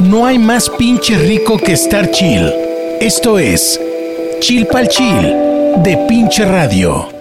No hay más pinche rico que estar chill. Esto es Chill Pal Chill de pinche radio.